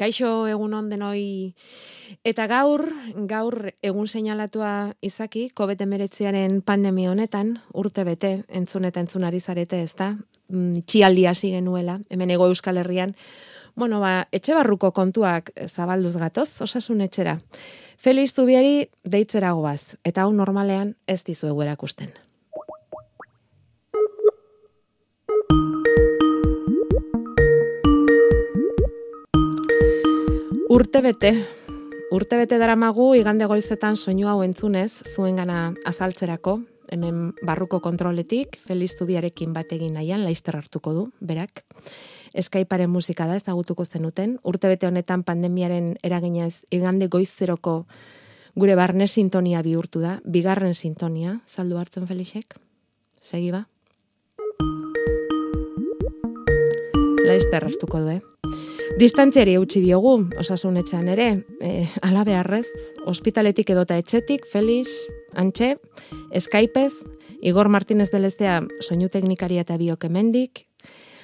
Kaixo egun on denoi eta gaur, gaur egun seinalatua izaki COVID-19aren pandemia honetan urte bete entzun eta entzun ari zarete, ezta? Mm, txialdi hasi genuela hemen ego Euskal Herrian. Bueno, ba, etxe barruko kontuak zabalduz gatoz, osasun etxera. Feliz Zubiari deitzera goaz, eta hau normalean ez dizuegu erakusten. Urte bete, urte bete daramagu igande goizetan soinu hau entzunez, zuengana azaltzerako, hemen barruko kontroletik, Feliz Zubiarekin bat egin nahian, laizter hartuko du, berak. Eskaiparen musika da ezagutuko zenuten. Urte bete honetan pandemiaren eraginez igande goizeroko gure barne sintonia bihurtu da, bigarren sintonia, zaldu hartzen Felixek? Segi ba? Laizter hartuko du, eh? Distantziari eutxi diogu, osasun etxean ere, e, ala beharrez, ospitaletik edota etxetik, Felix, Antxe, Skypez, Igor Martínez Delezea soinu teknikaria eta biokemendik,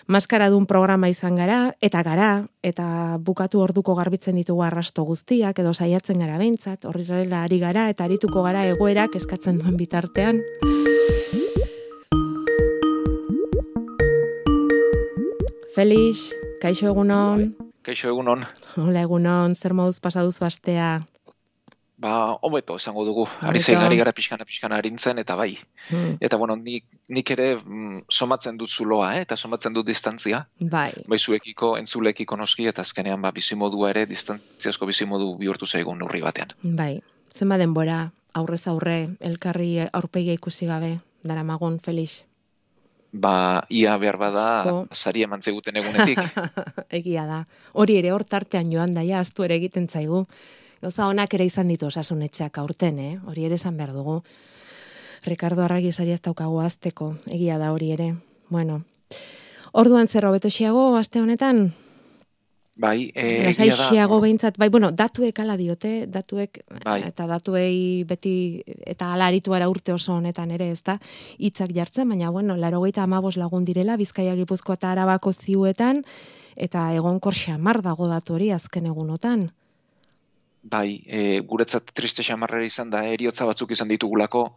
maskara dun programa izan gara, eta gara, eta bukatu orduko garbitzen ditugu arrasto guztiak, edo saiatzen gara behintzat, horri ari gara, eta arituko gara egoerak eskatzen duen bitartean. Felix, kaixo egunon. Kaixo egunon. Hola egunon, zer moduz pasaduzu astea? Ba, hobeto esango dugu. Ari zein ari gara pixkana pixkana harintzen, eta bai. Hmm. Eta bueno, nik, nik ere mm, somatzen dut zuloa, eh? eta somatzen dut distantzia. Bai. Bai zuekiko, entzulekiko noski, eta azkenean ba, bizimodua ere, distantziazko bizimodu bihurtu zaigun urri batean. Bai. Zenba denbora, aurrez aurre, elkarri aurpegia ikusi gabe, dara magun, Felix? Ba, ia behar bada, sari eman zeguten egunetik. Egia da. Hori ere, hor tartean joan daia, aztu ere egiten zaigu. Gauza honak ere izan ditu osasunetxeak aurten, eh? Hori ere esan behar dugu. Ricardo Arragi sari ez daukagu azteko, egia da hori ere. Bueno, orduan zer hobeto xiago, aste honetan, Bai, eh, Lasaixiago behintzat, bai, bueno, datuek ala diote, datuek, bai. eta datuei beti, eta ala aritu urte oso honetan ere, ez da, hitzak jartzen, baina, bueno, laro amabos lagun direla, bizkaia gipuzko eta arabako ziuetan, eta egon korsia mar dago datu hori azken egunotan. Bai, e, guretzat triste xamarrera izan da, eriotza batzuk izan ditugulako,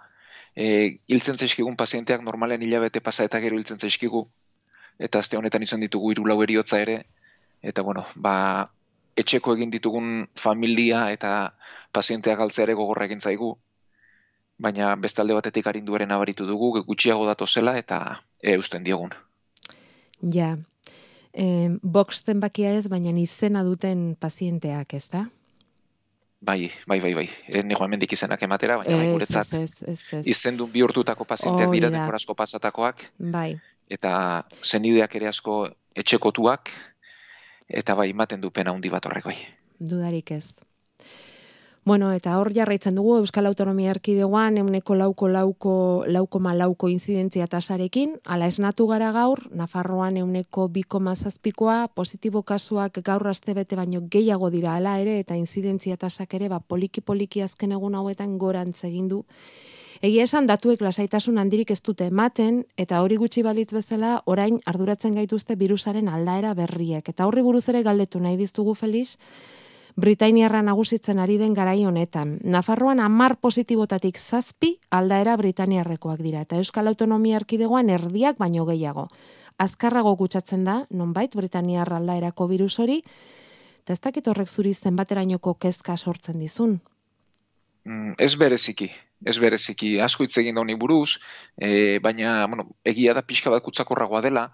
e, hiltzen zaizkigun pazienteak normalen hilabete pasa eta gero hiltzen zaizkigu, eta azte honetan izan ditugu irulau eriotza ere, eta bueno, ba, etxeko egin ditugun familia eta pazientea galtzea ere gogorra egin zaigu, baina bestalde batetik arinduaren abaritu dugu, gutxiago dato zela eta e, eusten diogun. Ja, e, boxten bakia ez, baina izena duten pazienteak ez da? Bai, bai, bai, bai. Ez nigo hemendik izenak ematera, baina bai, guretzat izendun bihurtutako pazienteak dira dekorazko pasatakoak. Bai. Eta zenideak ere asko etxekotuak, eta bai ematen du pena handi bat horrek bai. Dudarik ez. Bueno, eta hor jarraitzen dugu Euskal Autonomia Erkidegoan euneko lauko lauko lauko malauko inzidentzia tasarekin, ala esnatu gara gaur, Nafarroan euneko biko mazazpikoa, positibo kasuak gaur aste bete baino gehiago dira ala ere, eta inzidentzia tasak ere, ba, poliki-poliki azken egun hauetan gorantz egin du. Egia esan datuek lasaitasun handirik ez dute ematen eta hori gutxi balitz bezala orain arduratzen gaituzte virusaren aldaera berriek. Eta horri buruz ere galdetu nahi diztugu Felix, Britainiarra nagusitzen ari den garai honetan. Nafarroan amar positibotatik zazpi aldaera Britaniarrekoak dira. Eta Euskal Autonomia Erkidegoan erdiak baino gehiago. Azkarrago gutxatzen da, nonbait Britaniarra aldaerako virus hori, eta ez dakit horrek zuri zenbaterainoko kezka sortzen dizun. Mm, ez bereziki, ez bereziki asko hitz egin dauni buruz, e, baina bueno, egia da pixka bat kutsakorragoa dela,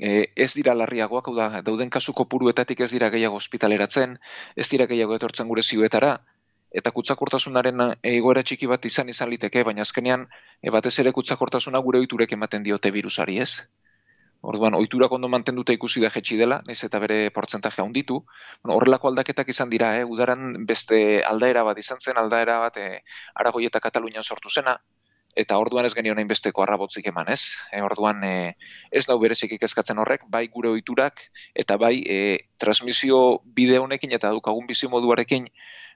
e, ez dira larriagoak, hau da, dauden kasu kopuruetatik ez dira gehiago ospitaleratzen, ez dira gehiago etortzen gure ziuetara, eta kutsakortasunaren egoera txiki bat izan izan liteke, baina azkenean e, batez ere kutsakortasuna gure oiturek ematen diote virusari ez. Orduan, oiturak ondo mantenduta ikusi da jetxi dela, nez eta bere portzentaje handitu. Bueno, horrelako aldaketak izan dira, eh? udaran beste aldaera bat izan zen, aldaera bat eh, Aragoi eta Katalunian sortu zena, eta orduan ez genio besteko arrabotzik eman, ez? E, orduan eh, ez dau berezik ikeskatzen horrek, bai gure oiturak, eta bai eh, transmisio bide honekin eta dukagun bizi moduarekin,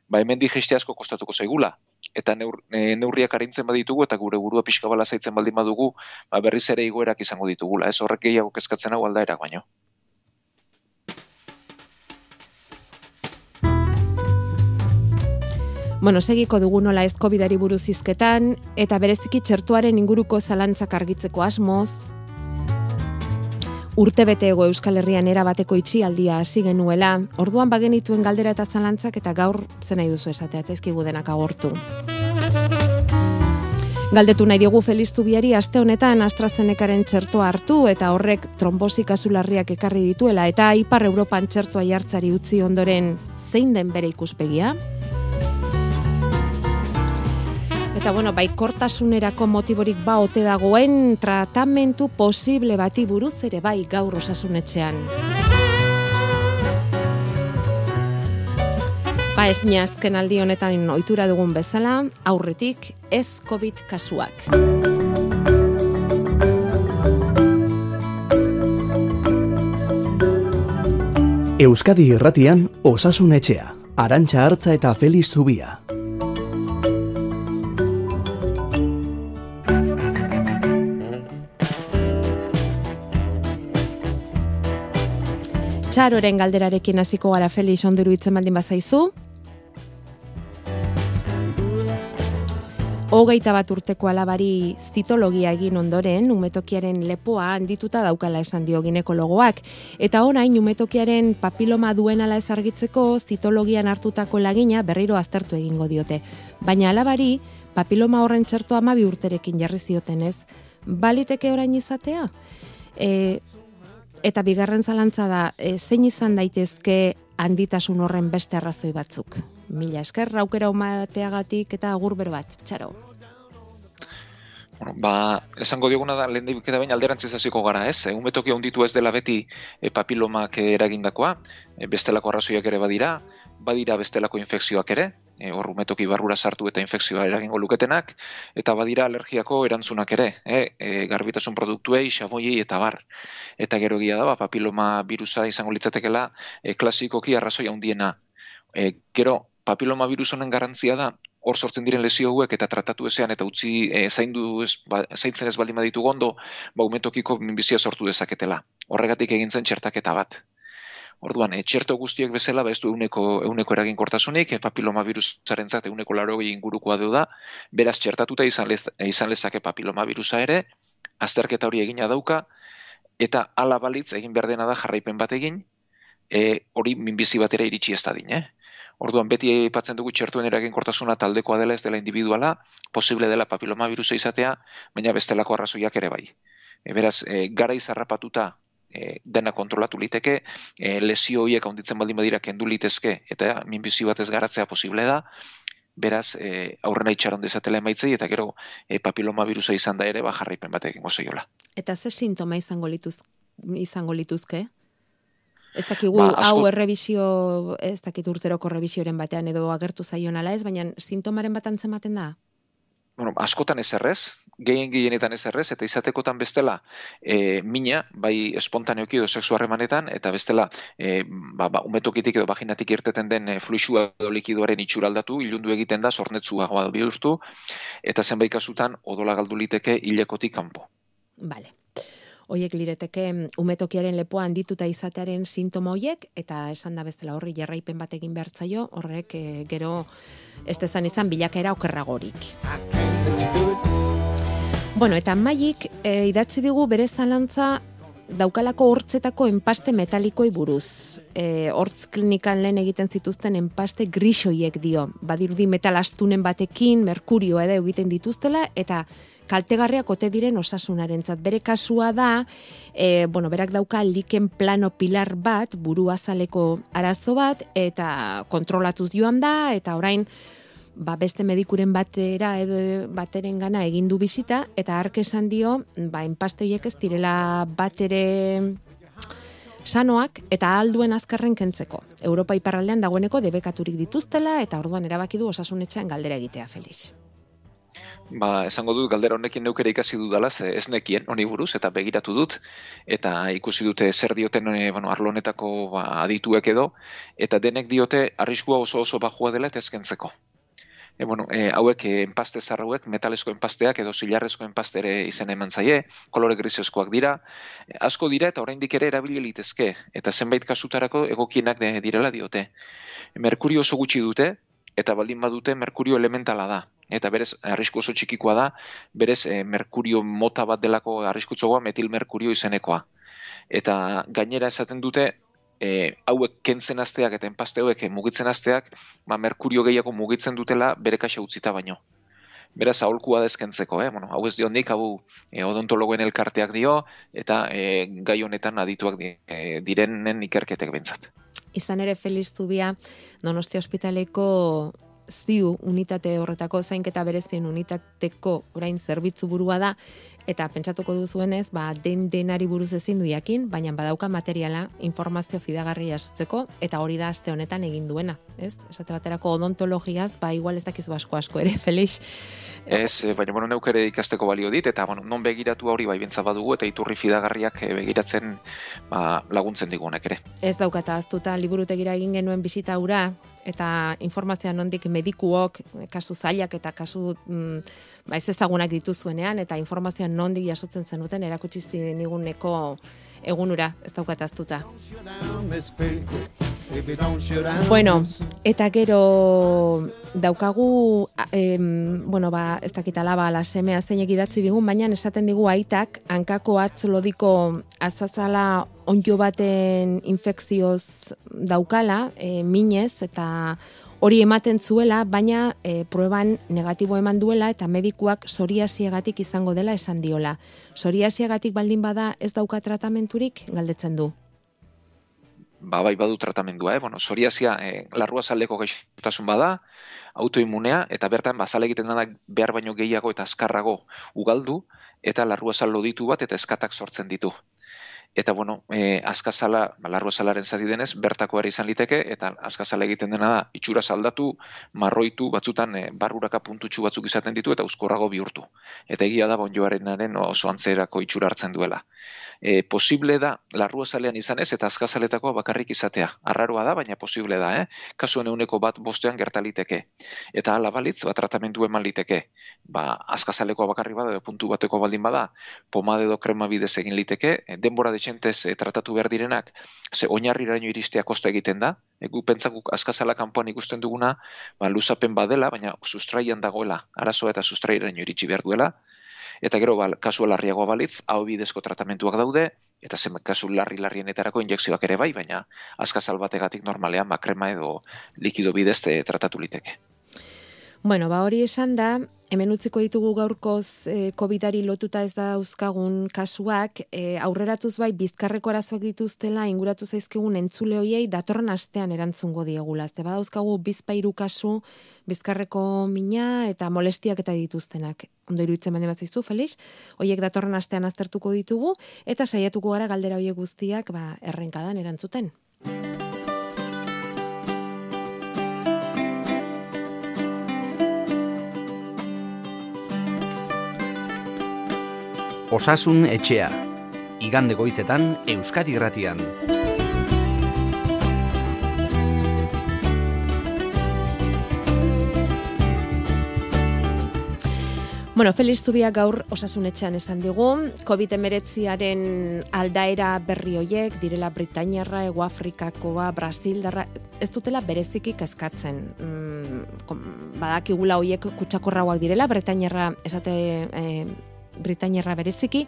ba hemen digeste asko kostatuko zaigula eta neur, e, neurriak arintzen baditugu eta gure burua pixka bala zaitzen baldin badugu, ba, berriz ere igoerak izango ditugula, ez horrek gehiago kezkatzen hau aldaerak baino. Bueno, segiko dugu nola ez covid buruz izketan, eta bereziki txertuaren inguruko zalantzak argitzeko asmoz, urte bete ego Euskal Herrian erabateko itxialdia hasi genuela, orduan bagenituen galdera eta zalantzak eta gaur zen nahi duzu esatea, zaizkigu denak agortu. Galdetu nahi diogu Feliz Zubiari aste honetan AstraZenecaren txertoa hartu eta horrek trombosi kazularriak ekarri dituela eta Ipar Europan txertoa jartzari utzi ondoren zein den bere ikuspegia? Eta bueno, bai kortasunerako motiborik ba ote dagoen tratamentu posible bati buruz ere bai gaur osasunetxean. Ba ez azken aldi honetan ohitura dugun bezala, aurretik ez COVID kasuak. Euskadi Irratian Osasunetxea, Arantxa Hartza eta Feliz Zubia. Txaroren galderarekin hasiko gara Felix ondiru itzen baldin bazaizu. Hogeita bat urteko alabari zitologia egin ondoren, umetokiaren lepoa handituta daukala esan dio ginekologoak. Eta orain, umetokiaren papiloma duen ala ezargitzeko zitologian hartutako lagina berriro aztertu egingo diote. Baina alabari, papiloma horren txertu amabi urterekin jarri zioten ez. Baliteke orain izatea? E, Eta bigarren zalantza da, e, zein izan daitezke handitasun horren beste arrazoi batzuk. Mila esker, raukera umateagatik eta agur bat, txaro. Bueno, ba, esango dioguna da, lehen eta bain alderantziz hasiko gara, ez? Egun betoki onditu ez dela beti e, papilomak eragindakoa, e, bestelako arrazoiak ere badira, badira bestelako infekzioak ere, e, hor umetoki barrura sartu eta infekzioa eragingo luketenak, eta badira alergiako erantzunak ere, e, e, garbitasun produktuei, xaboiei eta bar. Eta gero gira da, ba, papiloma virusa izango litzatekela e, klasikoki arrazoi handiena. E, gero, papiloma virus honen garantzia da, hor sortzen diren lesio hauek eta tratatu ezean eta utzi e, zaindu ez, ba, zaintzen ez baldin baditu gondo, ba, umetokiko minbizia sortu dezaketela. Horregatik egin zen txertaketa bat. Orduan, e, txerto guztiek bezala, ba, ez du euneko, euneko eraginkortasunik, e, papilomavirusaren zate euneko laro ingurukoa du da, beraz txertatuta izan, lez, izan lezake papilomavirusa ere, azterketa hori egina dauka, eta ala balitz egin behar dena da jarraipen bat egin, e, hori minbizi batera iritsi ez da eh? Orduan, beti aipatzen dugu txertuen eraginkortasuna taldekoa dela ez dela individuala, posible dela papilomavirusa izatea, baina bestelako arrazoiak ere bai. E, beraz, e, gara izarrapatuta e, dena kontrolatu liteke, e, lesio horiek handitzen baldin badira kendu litezke, eta minbizi bat ez garatzea posible da, beraz, e, aurrena itxaron dezatela emaitzei, eta gero e, papiloma virusa izan da ere, ba, jarraipen bat egin gozoiola. Eta ze sintoma izango, lituz, izango lituzke? Ez dakigu, ba, hau errebizio, ez dakit urtzeroko errebizioaren batean edo agertu zaion ala ez, baina sintomaren bat antzematen da? Bueno, askotan ez errez, gehien gehienetan ez errez, eta izatekotan bestela e, mina, bai espontaneoki edo seksu harremanetan, eta bestela e, ba, ba, umetokitik edo vaginatik irteten den e, fluxua edo likiduaren itxuraldatu, ilundu egiten da, zornetzua goa bihurtu, eta zenbait kasutan odola galdu liteke hilekotik kanpo. Vale. Oiek lireteke umetokiaren lepoa handituta izatearen sintoma hoiek eta esan da bezala horri jarraipen bat egin behartzaio, horrek e, gero ez dezan izan bilakaera okerragorik. Bueno, eta maik e, idatzi digu bere zalantza daukalako hortzetako enpaste metalikoi buruz. E, hortz klinikan lehen egiten zituzten enpaste grisoiek dio. Badirudi metal astunen batekin, merkurio edo egiten dituztela, eta kaltegarriak ote diren osasunarentzat. Bere kasua da, e, bueno, berak dauka liken plano pilar bat, buru azaleko arazo bat, eta kontrolatuz joan da, eta orain, ba, beste medikuren batera edo bateren gana egin du bizita, eta hark esan dio, ba, enpastoiek ez direla batere sanoak eta alduen azkarren kentzeko. Europa iparraldean dagoeneko debekaturik dituztela eta orduan erabaki du osasunetxean galdera egitea, Felix ba, esango dut galdera honekin neukere ikasi dudala, ze ez nekien honi buruz, eta begiratu dut, eta ikusi dute zer dioten e, bueno, arlo honetako ba, adituek edo, eta denek diote arriskua oso oso bajua dela eta ezkentzeko. E, bueno, e, hauek e, enpaste zarrauek, metalesko enpasteak edo zilarrezko enpastere izen eman zaie, kolore griseskoak dira, e, asko dira eta oraindik ere erabili litezke, eta zenbait kasutarako egokienak direla diote. Merkurio oso gutxi dute, eta baldin badute merkurio elementala da. Eta berez, arrisku oso txikikoa da, berez, e, merkurio mota bat delako arriskutzoa metil merkurio izenekoa. Eta gainera esaten dute, e, hauek kentzen asteak eta enpaste hauek mugitzen asteak, ba, merkurio gehiago mugitzen dutela bere kaxa utzita baino. Beraz, aholkua dezkentzeko, eh? bueno, hau ez dio nik, hau e, odontologoen elkarteak dio, eta e, gai honetan adituak di, e, direnen ikerketek bentsat. Izan ere Feliz Zubia, Donosti Hospitaleko ziu unitate horretako zainketa berezien unitateko orain zerbitzu burua da, eta pentsatuko duzuenez, ba, den denari buruz ezin du jakin, baina badauka materiala informazio fidagarria jasotzeko eta hori da aste honetan egin duena, ez? Esate baterako odontologiaz, ba igual ez dakizu asko asko ere, Felix. Ez, eh, baina bueno, neuk ere ikasteko balio dit eta bueno, non begiratu hori bai bentsa badugu eta iturri fidagarriak eh, begiratzen ba, laguntzen digunek ere. Ez daukata aztuta liburutegira egin genuen bisita ura eta informazioa nondik medikuok, kasu zailak eta kasu mm, ba ez ezagunak dituzuenean eta informazioa nondik jasotzen zenuten erakutsi niguneko egunura, ez daukat aztuta. Bueno, eta gero daukagu, em, bueno, ba, ez dakit alaba, la semea zeinek idatzi digun, baina esaten digu aitak, hankako atz lodiko azazala onjo baten infekzioz daukala, e, minez, eta hori ematen zuela, baina e, prueban negatibo eman duela eta medikuak soriasiagatik izango dela esan diola. Soriasiagatik baldin bada ez dauka tratamenturik galdetzen du. Ba, bai badu tratamendua, eh? Bueno, soriasia eh, larrua saldeko gaixotasun bada, autoimunea, eta bertan bazale egiten da behar baino gehiago eta azkarrago ugaldu, eta larrua saldo ditu bat eta eskatak sortzen ditu eta bueno, e, azkazala, ba, larro salaren zati denez, bertako ere izan liteke, eta azkazala egiten dena da, itxura saldatu, marroitu, batzutan e, barruraka puntutxu batzuk izaten ditu, eta uzkorrago bihurtu. Eta egia da, bonjoarenaren oso antzerako itxura hartzen duela e, posible da larrua zalean izan ez eta azkazaletako bakarrik izatea. Arraroa da, baina posible da, eh? Kasu euneko bat bostean gertaliteke. Eta ala balitz, bat tratamentu eman liteke. Ba, azkazaleko bakarri bada, edo puntu bateko baldin bada, pomade edo krema bidez egin liteke, denbora detxentez e, tratatu behar direnak, ze oinarri iraino iristea kosta egiten da, egu pentsakuk azkazala kanpoan ikusten duguna, ba, luzapen badela, baina sustraian dagoela, arazoa eta sustrairaino iritsi behar duela, eta gero bal, kasu larriagoa balitz, hau bidezko tratamentuak daude, eta zen kasu larri-larrienetarako injekzioak ere bai, baina azkazal bategatik normalean makrema edo likido bidez eh, tratatu liteke. Bueno, ba hori esan da, hemen utziko ditugu gaurkoz e, COVIDari lotuta ez da uzkagun kasuak, e, aurreratuz bai bizkarreko arazoak dituztela inguratu zaizkigun entzule hoiei datorren astean erantzungo diegula. Ze badauzkagu bizpairu kasu bizkarreko mina eta molestiak eta dituztenak. Ondo iruditzen bende bat zaizu, Felix? Hoiek datorren astean aztertuko ditugu eta saiatuko gara galdera hoiek guztiak ba, errenkadan erantzuten. Osasun etxea. Igande goizetan Euskadi Gratian. Bueno, Feliz Zubia gaur osasun etxean esan digu, COVID-19aren aldaera berri hoiek, direla Britainiarra, Ego Afrikakoa, Brasil, darra, ez dutela bereziki kezkatzen. Mm, badakigula hoiek kutsakorrauak direla, Britainiarra esate eh, Britainerra bereziki,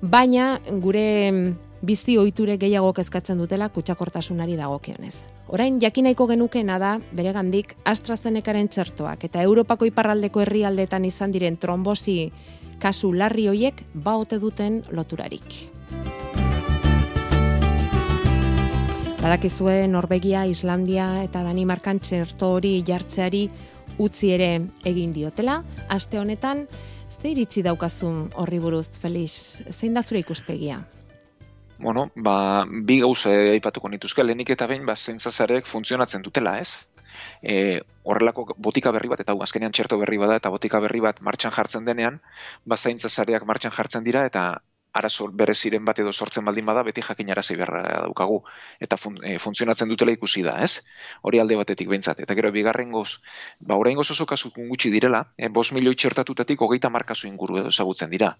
baina gure bizi ohiture gehiago kezkatzen dutela kutsakortasunari dagokionez. Orain jakinaiko genukeena da beregandik AstraZenecaren txertoak eta Europako iparraldeko herrialdetan izan diren trombosi kasu larri hoiek baote duten loturarik. Badakizue Norvegia, Islandia eta Danimarkan txerto hori jartzeari utzi ere egin diotela. Aste honetan, Ze iritzi daukazun horri buruz, Felix? Zein da zure ikuspegia? Bueno, ba, bi gauza aipatuko nituzke, lehenik eta behin, ba, zentzazarek funtzionatzen dutela, ez? E, horrelako botika berri bat, eta hau azkenean txerto berri bada, eta botika berri bat martxan jartzen denean, ba, zaintzazareak martxan jartzen dira, eta arazo bereziren bat edo sortzen baldin bada, beti jakin arazi beharra daukagu. Eta fun, e, funtzionatzen dutela ikusi da, ez? Hori alde batetik behintzat. Eta gero, bigarren goz, ba, orain goz oso kasu gutxi direla, e, bos milioi txertatutatik hogeita markazu inguru edo ezagutzen dira.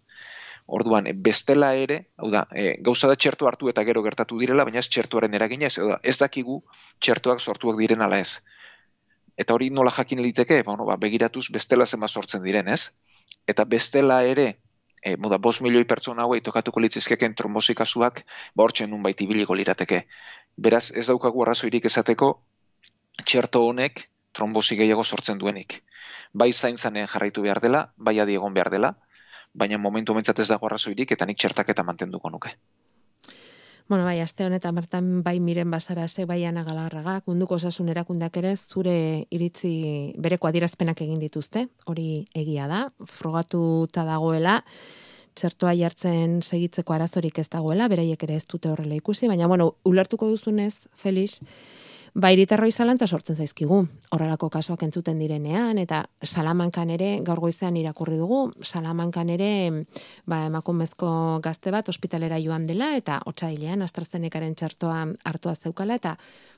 Orduan, e, bestela ere, hau da, e, gauza da txertu hartu eta gero gertatu direla, baina ez txertuaren eraginez, ez dakigu txertuak sortuak diren ala ez eta hori nola jakin liteke, ba, ba, begiratuz bestela zema sortzen diren, ez? Eta bestela ere, e, moda, bos milioi pertsona hauei tokatuko litzizkeken trombosi kasuak, ba, nun baiti biliko lirateke. Beraz, ez daukagu arrazoirik esateko, txerto honek trombosi gehiago sortzen duenik. Bai zaintzanean jarraitu behar dela, bai adiegon behar dela, baina momentu mentzat ez dago arrazoirik eta nik txertaketa mantenduko nuke. Bueno, bai, aste honetan bertan bai miren bazara ze bai ana galarraga, munduko osasun erakundak ere zure iritzi bereko adierazpenak egin dituzte, hori egia da, frogatuta dagoela, txertoa jartzen segitzeko arazorik ez dagoela, beraiek ere ez dute horrela ikusi, baina bueno, ulertuko duzunez, Felix, Ba, iritarroi zalantza sortzen zaizkigu, horrelako kasuak entzuten direnean, eta salamankan ere, gaur goizean irakurri dugu, salamankan ere, ba, emakumezko gazte bat, ospitalera joan dela, eta otsailean AstraZenecaren txartoa hartua zeukala, eta,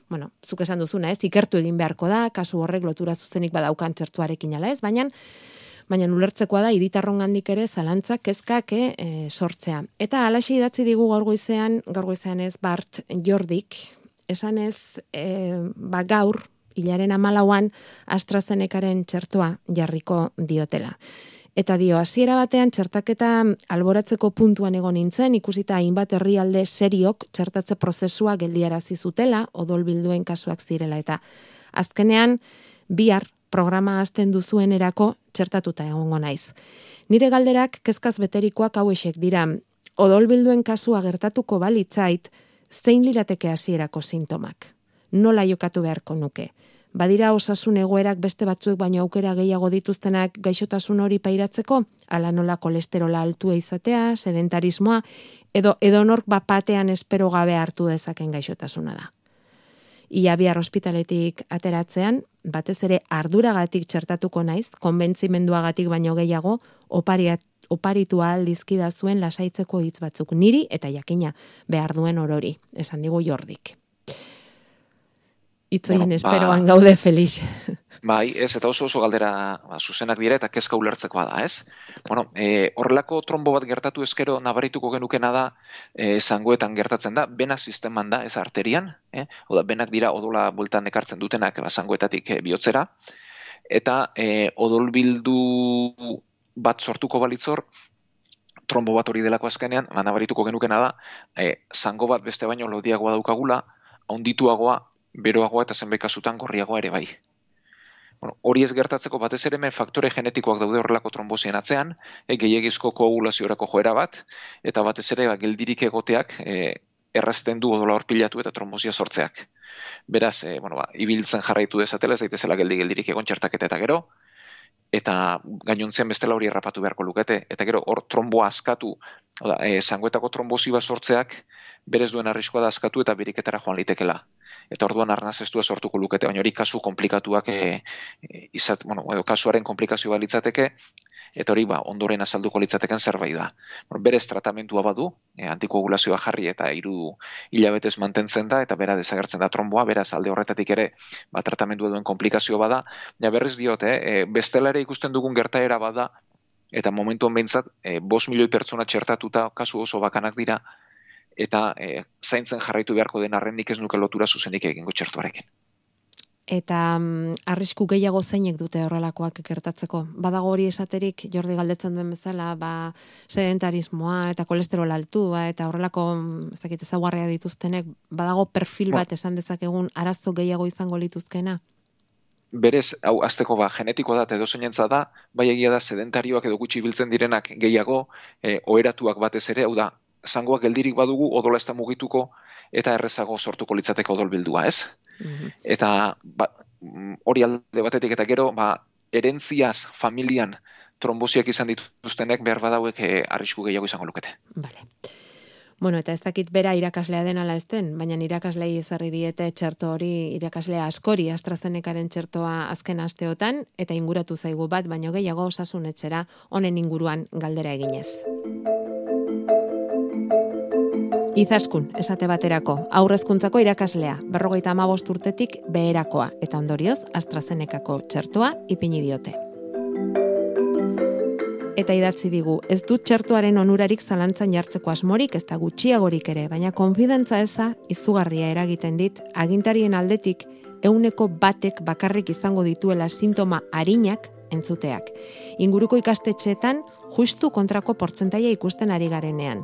bueno, zuk esan duzuna, ez, ikertu egin beharko da, kasu horrek lotura zuzenik badaukan txertuarekin ala ez, baina, baina ulertzekoa da iritarron gandik ere zalantzak kezkak e, sortzea. Eta alaxi idatzi digu gaur goizean, gaur goizean ez Bart Jordik, esan ez, e, ba, gaur, hilaren amalauan, AstraZenecaren txertoa jarriko diotela. Eta dio, hasiera batean txertaketa alboratzeko puntuan egon nintzen, ikusita hainbat herrialde seriok txertatze prozesua geldiarazi zutela, odolbilduen kasuak zirela. Eta azkenean, bihar programa hasten duzuen erako txertatuta egongo naiz. Nire galderak kezkaz beterikoak hauesek dira, odolbilduen kasua gertatuko balitzait, zein lirateke hasierako sintomak? Nola jokatu beharko nuke? Badira osasun egoerak beste batzuek baino aukera gehiago dituztenak gaixotasun hori pairatzeko, ala nola kolesterola altua izatea, sedentarismoa, edo edonork bapatean espero gabe hartu dezaken gaixotasuna da. Ia bihar ospitaletik ateratzean, batez ere arduragatik txertatuko naiz, konbentzimenduagatik baino gehiago, opariat oparitu aldizkida zuen lasaitzeko hitz batzuk niri eta jakina behar duen orori, esan digu jordik. Itzoien bueno, esperoan ba, gaude Felix. Bai, ez, eta oso oso galdera ba, zuzenak dira eta kezka ulertzekoa da, ez? Bueno, e, horrelako trombo bat gertatu ezkero nabarituko genukena da, e, zangoetan gertatzen da, bena sisteman da, ez arterian, eh? Oda, benak dira odola bultan ekartzen dutenak ba, zangoetatik e, bihotzera, eta e, odolbildu bat sortuko balitzor, trombo bat hori delako azkenean, manabarituko genukena da, e, zango bat beste baino lodiagoa daukagula, ondituagoa, beroagoa eta zenbait kasutan gorriagoa ere bai. Bueno, hori ez gertatzeko batez ere men faktore genetikoak daude horrelako trombosien atzean, e, gehiagizko koagulaziorako joera bat, eta batez ere ba, geldirik egoteak e, errazten du odola horpilatu eta trombosia sortzeak. Beraz, e, bueno, ba, ibiltzen jarraitu dezatela, ez daitezela geldi geldirik egon txertaketa eta gero, eta gainontzen bestela hori errapatu beharko lukete. Eta gero, hor tromboa askatu, oda, e, zangoetako trombozi bat sortzeak, berez duen arriskoa da askatu eta biriketara joan litekela. Eta orduan arnaz ez sortuko lukete, baina hori kasu komplikatuak e, e, izat, bueno, edo kasuaren komplikazioa litzateke, eta hori ba, ondoren azalduko litzateken zerbait da. Berez tratamentua badu, e, antikoagulazioa jarri eta hiru hilabetez mantentzen da, eta bera desagertzen da tromboa, beraz alde horretatik ere ba, tratamentua duen komplikazio bada, ja berrez diot, eh, e, bestela ere ikusten dugun gertaera bada, eta momentu honbentzat, e, bos milioi pertsona txertatuta kasu oso bakanak dira, eta e, zaintzen jarraitu beharko den arrendik ez nuke lotura zuzenik egingo txertuarekin eta mm, arrisku gehiago zeinek dute horrelakoak gertatzeko. Badago hori esaterik Jordi galdetzen duen bezala, ba sedentarismoa eta kolesterol altua eta horrelako mm, ez dakit ezaugarria dituztenek badago perfil bat esan dezakegun arazo gehiago izango lituzkena. Berez, hau azteko ba, genetiko da, edo zeinentza da, bai egia da, sedentarioak edo gutxi biltzen direnak gehiago, e, oheratuak batez ere, hau da, zangoak geldirik badugu, odola ez da mugituko, eta errezago sortuko litzateko odolbildua, ez? Mhm. Eta ba, hori alde batetik eta gero, ba, erentziaz familian trombosiak izan dituztenek behar badauek eh, arrisku gehiago izango lukete. Vale. Bueno, eta ez dakit bera irakaslea den ala ezten, baina irakaslei ezarri diete txerto hori irakaslea askori AstraZenecaren txertoa azken asteotan eta inguratu zaigu bat, baino gehiago osasun etxera honen inguruan galdera eginez. Izaskun, esate baterako, aurrezkuntzako irakaslea, berrogeita amabost urtetik beherakoa, eta ondorioz, AstraZenekako txertoa ipini diote. Eta idatzi digu, ez dut txertuaren onurarik zalantzan jartzeko asmorik, ez da gutxiagorik ere, baina konfidentza eza izugarria eragiten dit, agintarien aldetik, euneko batek bakarrik izango dituela sintoma harinak entzuteak. Inguruko ikastetxeetan justu kontrako portzentaia ikusten ari garenean.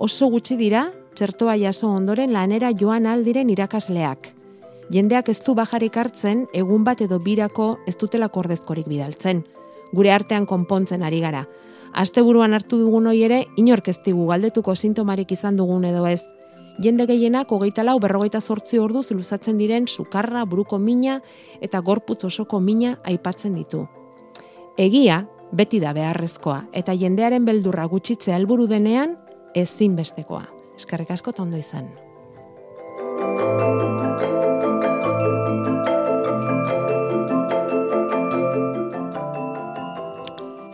Oso gutxi dira, txertoa jaso ondoren lanera joan aldiren irakasleak. Jendeak ez du bajarik hartzen, egun bat edo birako ez dutela kordezkorik bidaltzen. Gure artean konpontzen ari gara. Asteburuan hartu dugun hoi ere, inork ez digu galdetuko sintomarik izan dugun edo ez. Jende gehienak hogeita lau berrogeita zortzi orduz luzatzen diren sukarra, buruko mina eta gorputz osoko mina aipatzen ditu. Egia, beti da beharrezkoa, eta jendearen beldurra gutxitzea helburu denean, ezinbestekoa. Eskerrik asko tondo izan.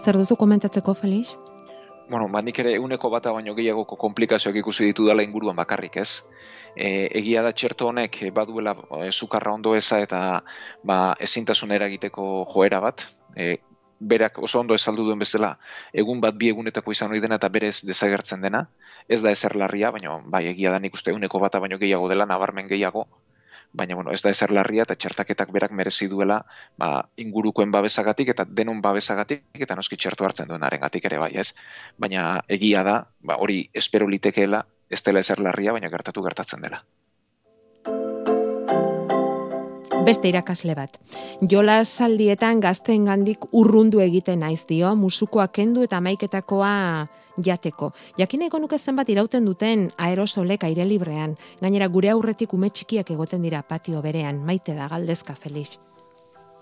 Zer duzu komentatzeko, Felix? Bueno, ba, nik ere uneko bata baino gehiagoko komplikazioak ikusi ditu dela inguruan bakarrik, ez? E, egia da txerto honek baduela e, sukarra ondo eza eta ba, ezintasun eragiteko joera bat, e, berak oso ondo esaldu duen bezala, egun bat bi egunetako izan hori dena eta berez desagertzen dena, ez da ezer larria, baina bai egia da nik uste uneko bata baino gehiago dela, nabarmen gehiago, baina bueno, ez da ezer larria eta txertaketak berak merezi duela ba, ingurukoen babesagatik eta denon babesagatik eta noski txertu hartzen duen arengatik ere bai, ez? Baina egia da, ba, hori espero litekeela, ez dela ezer larria, baina gertatu gertatzen dela beste irakasle bat. Jola saldietan gazten gandik urrundu egiten naiz dio, musukoa kendu eta maiketakoa jateko. Jakineko nuke zenbat irauten duten aerosolek aire librean, gainera gure aurretik ume txikiak egoten dira patio berean, maite da galdezka Felix.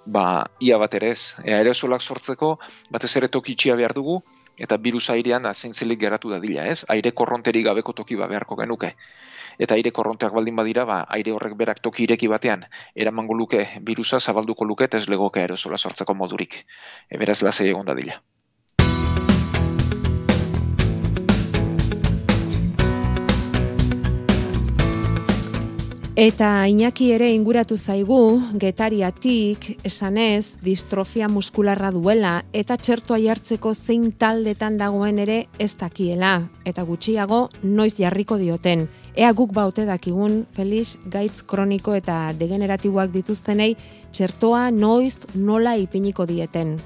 Ba, ia bat ere ez, e, aerosolak sortzeko, batez ere toki txia behar dugu, eta virus airean azintzelik geratu da dila, ez? Aire korronteri gabeko toki ba beharko genuke eta aire korronteak baldin badira, ba, aire horrek berak toki ireki batean, eramango luke virusa zabalduko luke, ez legoke aerosola sortzeko modurik. E, beraz, lasei egon da Eta Iñaki ere inguratu zaigu, getariatik, esanez, distrofia muskularra duela, eta txertoa jartzeko zein taldetan dagoen ere ez dakiela, eta gutxiago noiz jarriko dioten. Ea guk baute dakigun, Felix, gaitz kroniko eta degeneratiboak dituztenei, txertoa noiz nola ipiniko dieten.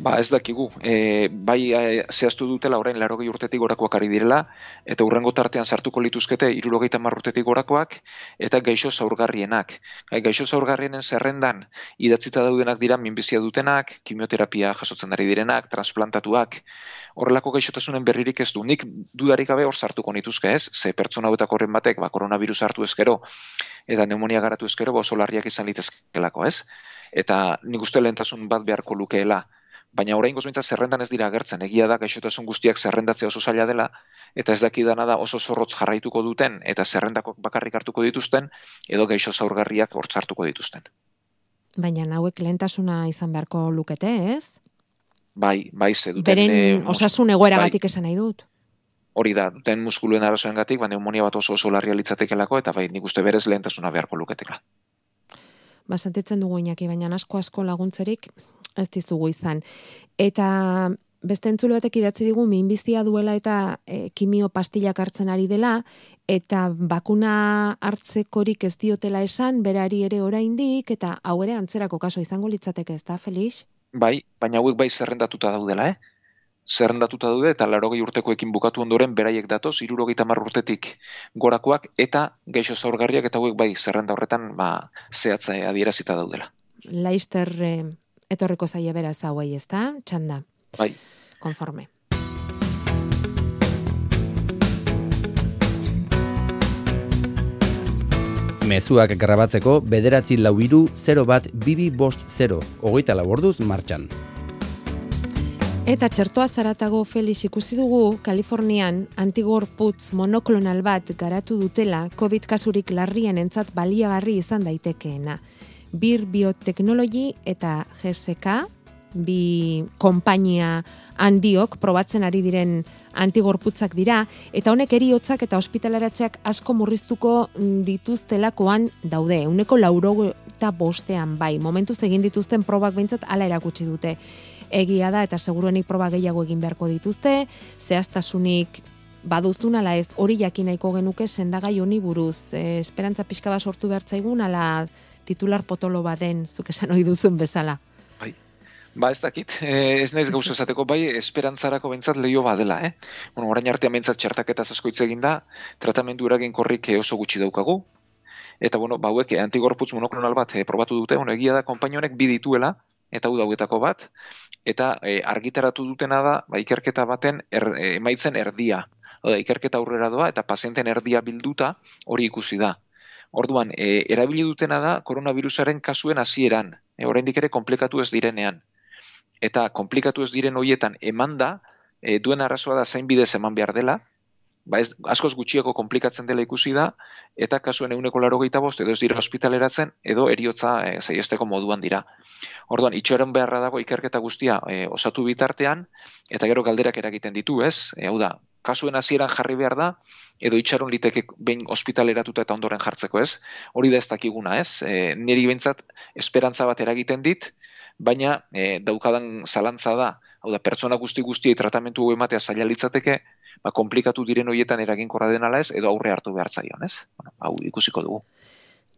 Ba, ez dakigu. E, bai e, zehaztu dutela orain larogei urtetik gorakoak ari direla, eta urrengo tartean sartuko lituzkete irurogeita marrutetik gorakoak, eta gaixo zaurgarrienak. Gai, gaixo zaurgarrienen zerrendan idatzita daudenak dira minbizia dutenak, kimioterapia jasotzen ari direnak, transplantatuak, horrelako gaixotasunen berririk ez du. Nik dudarik gabe hor sartuko nituzke ez, ze pertsona hauetako horren batek, ba, koronavirus hartu ezkero, eta pneumonia garatu ezkero, ba, oso larriak izan litezkelako ez. Eta nik uste lehentasun bat beharko lukeela, baina orain gozbintza zerrendan ez dira agertzen, egia da gaixotasun guztiak zerrendatzea oso zaila dela, eta ez daki dana da oso zorrotz jarraituko duten, eta zerrendako bakarrik hartuko dituzten, edo gaixo zaurgarriak hortzartuko dituzten. Baina hauek lehentasuna izan beharko lukete, ez? Bai, bai, ze duten... Beren e, osasun egoera bai, batik esan nahi dut. Hori da, duten muskuluen arazoen gatik, baina neumonia bat oso oso larria litzatekelako, eta bai, nik uste berez lehentasuna beharko luketela. Ba, sentitzen dugu inaki, baina asko asko laguntzerik ez dizugu izan. Eta beste entzule batek idatzi digu minbizia duela eta e, kimio pastillak hartzen ari dela eta bakuna hartzekorik ez diotela esan berari ere oraindik eta hau ere antzerako kaso izango litzateke ez da Felix? Bai, baina hauek bai zerrendatuta daudela, eh? Zerrendatuta daude eta larogei urtekoekin bukatu ondoren beraiek datoz, irurogeita urtetik gorakoak eta geixo zaurgarriak eta hauek bai zerrenda horretan ba, zehatza adierazita daudela. Laister eh, etorreko zaie beraz hauei, ezta? Txanda. Bai. Konforme. Mezuak grabatzeko bederatzi lau iru 0 bat bibi bost 0, ogeita laborduz martxan. Eta txertoa zaratago Felix ikusi dugu Kalifornian antigor putz monoklonal bat garatu dutela COVID kasurik larrien entzat baliagarri izan daitekeena. Bir Biotechnology eta GSK, bi konpainia handiok probatzen ari diren antigorputzak dira, eta honek eriotzak eta ospitalaratzeak asko murriztuko dituztelakoan daude. Uneko lauro eta bostean bai, momentuz egin dituzten probak behintzat ala erakutsi dute. Egia da eta seguruenik proba gehiago egin beharko dituzte, zehaztasunik baduzun ala ez hori jakin nahiko genuke sendagai honi buruz. E, esperantza pixka bat sortu behar zaigun ala titular potolo baden, zuk esan ohi duzun bezala. Bai. Ba, ez dakit, e, ez naiz gauza esateko bai, esperantzarako bentsat lehio badela, eh? Bueno, orain artean bentsat txertaketa zasko egin da, tratamendu eragin korrik oso gutxi daukagu, eta bueno, bauek antigorputz monoklonal bat e, probatu dute, bueno, egia da, konpainonek bi dituela, eta hau dauetako bat, eta e, argitaratu dutena da, ba, ikerketa baten er, e, emaitzen erdia, Oda, ikerketa aurrera doa eta pazienten erdia bilduta hori ikusi da. Orduan, e, erabili dutena da koronavirusaren kasuen hasieran, e, oraindik ere komplikatu ez direnean. Eta komplikatu ez diren hoietan eman da, e, duen arrazoa da zain bidez eman behar dela, ba ez, askoz gutxieko komplikatzen dela ikusi da, eta kasuen euneko laro bost, edo ez dira hospitaleratzen, edo eriotza e, zaiesteko moduan dira. Orduan, itxoren beharra dago ikerketa guztia e, osatu bitartean, eta gero galderak eragiten ditu, ez? E, hau da, kasuen hasieran jarri behar da, edo itxaron liteke behin ospitaleratuta eta ondoren jartzeko ez. Hori da ez dakiguna ez. E, niri bentsat esperantza bat eragiten dit, baina e, daukadan zalantza da, hau da, pertsona guzti guztiei tratamentu ematea zaila litzateke, ba, komplikatu diren horietan eraginkorra denala ez, edo aurre hartu behar zaion ez. Bueno, hau ikusiko dugu.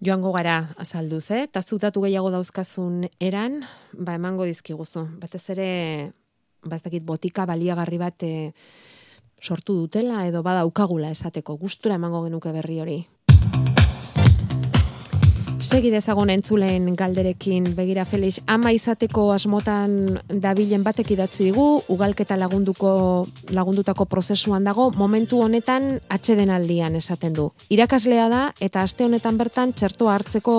Joango gara azalduz, eh? Ta zutatu gehiago dauzkazun eran, ba emango dizkiguzu. Batez ere, ba ez dakit botika baliagarri bat eh, sortu dutela edo badaukagula esateko gustura emango genuke berri hori. Segi dezagun entzulen galderekin begira Felix ama izateko asmotan dabilen batek idatzi digu ugalketa lagunduko lagundutako prozesuan dago momentu honetan atxeden aldian esaten du. Irakaslea da eta aste honetan bertan txertua hartzeko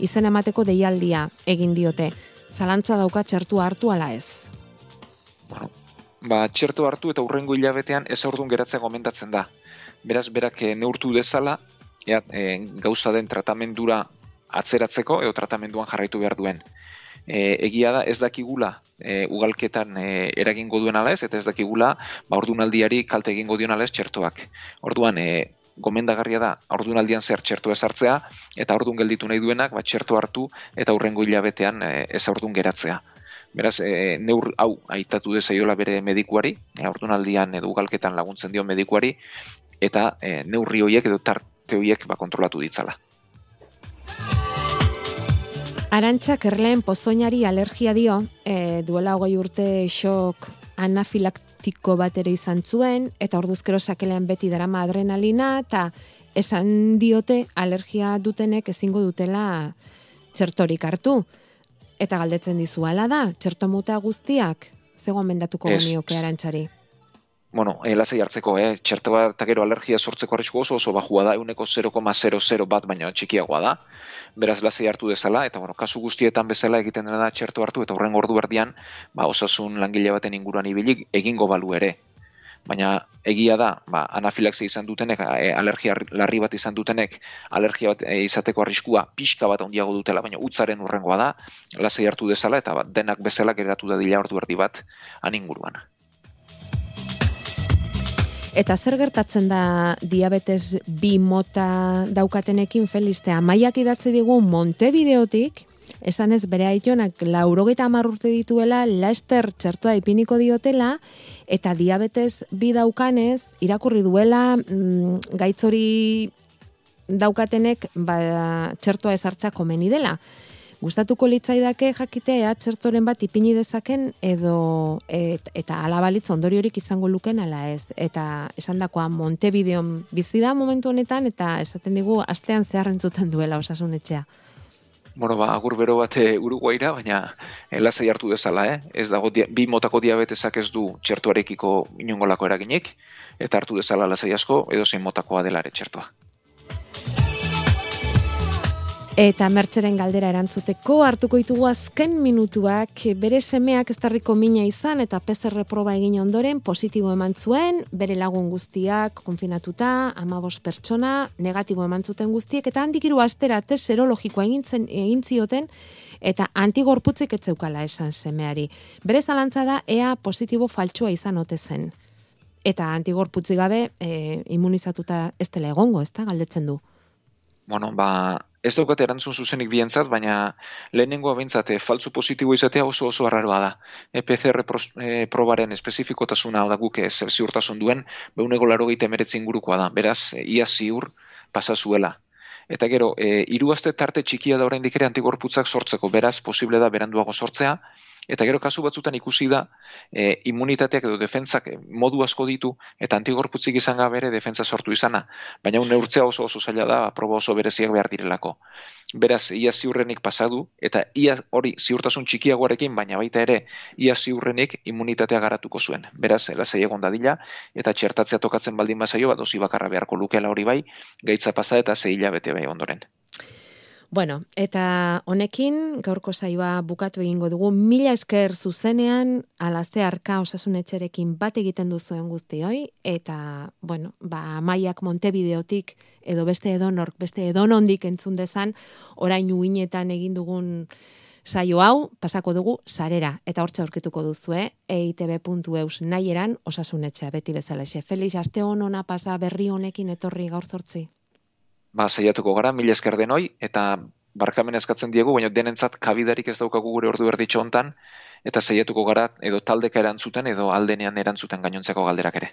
izen emateko deialdia egin diote. Zalantza dauka txertua hartu ala ez ba, txerto hartu eta urrengo hilabetean ez aurdun geratzea gomendatzen da. Beraz, berak e, neurtu dezala, ea, e, gauza den tratamendura atzeratzeko, edo tratamenduan jarraitu behar duen. E, egia da, ez dakigula e, ugalketan e, eragingo duen ala ez, eta ez dakigula, ba, ordunaldiari kalte egingo dion ala ez txertoak. Orduan, e, gomendagarria da ordunaldian zer txertu ezartzea, eta ordun gelditu nahi duenak, ba, txerto hartu, eta urrengo hilabetean e, ez ordun geratzea. Beraz, e, neur hau aitatu dezaiola bere medikuari, e, ordunaldian edo galketan laguntzen dio medikuari, eta e, neurri horiek edo tarte horiek ba, kontrolatu ditzala. Arantxa kerleen pozoinari alergia dio, e, duela hogei urte xok anafilaktiko bat ere izan zuen, eta orduzkero sakelean beti darama adrenalina, eta esan diote alergia dutenek ezingo dutela txertorik hartu. Eta galdetzen dizu, ala da, txerto muta guztiak, zego mendatuko genioke arantxari? Bueno, eh, lasai hartzeko, eh? txerto bat eta gero alergia sortzeko arrisku oso oso bajua da, euneko 0,00 bat baina txikiagoa da. Beraz, lasai hartu dezala, eta bueno, kasu guztietan bezala egiten dena da txerto hartu, eta horren ordu berdian, ba, osasun langile baten inguruan ibilik egingo balu ere baina egia da, ba, anafilaxia izan dutenek, e, alergia larri bat izan dutenek, alergia bat e, izateko arriskua pixka bat ondiago dutela, baina utzaren urrengoa da, lasai hartu dezala, eta bat, denak bezala geratu da dila ordu erdi bat aninguruan. Eta zer gertatzen da diabetes bi mota daukatenekin felistea? Maiak idatzi digu Montevideotik, esan ez bere aitonak laurogeta amarrurte dituela, laester txertua ipiniko diotela, eta diabetes bi daukanez, irakurri duela, mm, gaitzori daukatenek ba, txertua ezartza komeni dela. Gustatuko litzaidake jakitea txertoren bat ipini dezaken edo et, eta alabalitz ondoriorik izango luken ala ez. Eta esan dakoa Montevideon bizi da momentu honetan eta esaten digu astean zeharrentzuten duela osasun etxea bueno, ba, agur bero bat eh, Uruguaira, baina eh, lasai hartu dezala, eh? Ez dago bi motako diabetesak ez du txertuarekiko inongolako eraginik, eta hartu dezala lasai asko, edo zein motakoa delare txertua. Eta mertxeren galdera erantzuteko hartuko ditugu azken minutuak bere semeak estarriko mina izan eta PCR proba egin ondoren positibo eman zuen, bere lagun guztiak konfinatuta, amabos pertsona, negatibo eman zuten guztiek eta handik iru astera test serologikoa egin, egin zioten eta antigorputzik etzeukala esan semeari. Bere zalantza da ea positibo faltsua izan ote zen. Eta antigorputzi gabe e, immunizatuta ez dela egongo, ez da, galdetzen du. Bueno, ba, ez daukate erantzun zuzenik bientzat, baina lehenengoa bintzate eh, faltzu positibo izatea oso oso arraroa da. E, PCR e, probaren espezifikotasuna da guk ez ziurtasun duen, behunego laro gehi ingurukoa da. Beraz, ia ziur pasa zuela. Eta gero, e, iru tarte txikia da oraindik ere antigorputzak sortzeko, beraz, posible da beranduago sortzea, Eta gero kasu batzutan ikusi da e, immunitateak edo defentsak modu asko ditu eta antigorputzik izan gabe ere defentsa sortu izana, baina un neurtzea oso oso zaila da, proba oso bereziak behar direlako. Beraz, ia ziurrenik pasadu eta ia hori ziurtasun txikiagoarekin, baina baita ere ia ziurrenik immunitatea garatuko zuen. Beraz, elasei egon dadila eta txertatzea tokatzen baldin bazaio, bat dozi bakarra beharko lukela hori bai, gaitza pasa eta zei bete bai ondoren. Bueno, eta honekin gaurko saioa bukatu egingo dugu. Mila esker zuzenean alazte arka osasun etxerekin bat egiten duzuen guztioi eta bueno, ba Maiak Montevideotik edo beste edonork beste edonondik entzun dezan orain uinetan egin dugun saio hau pasako dugu sarera. Eta hortze aurkituko duzue eitb.eus nahieran osasun etxea beti bezala. Xe. Felix aste honona pasa berri honekin etorri gaur zortzi ba, saiatuko gara, mila esker denoi, eta barkamen eskatzen diegu, baina denentzat kabidarik ez daukagu gure ordu erditxo hontan, eta saiatuko gara edo taldeka erantzuten edo aldenean erantzuten gainontzeko galderak ere.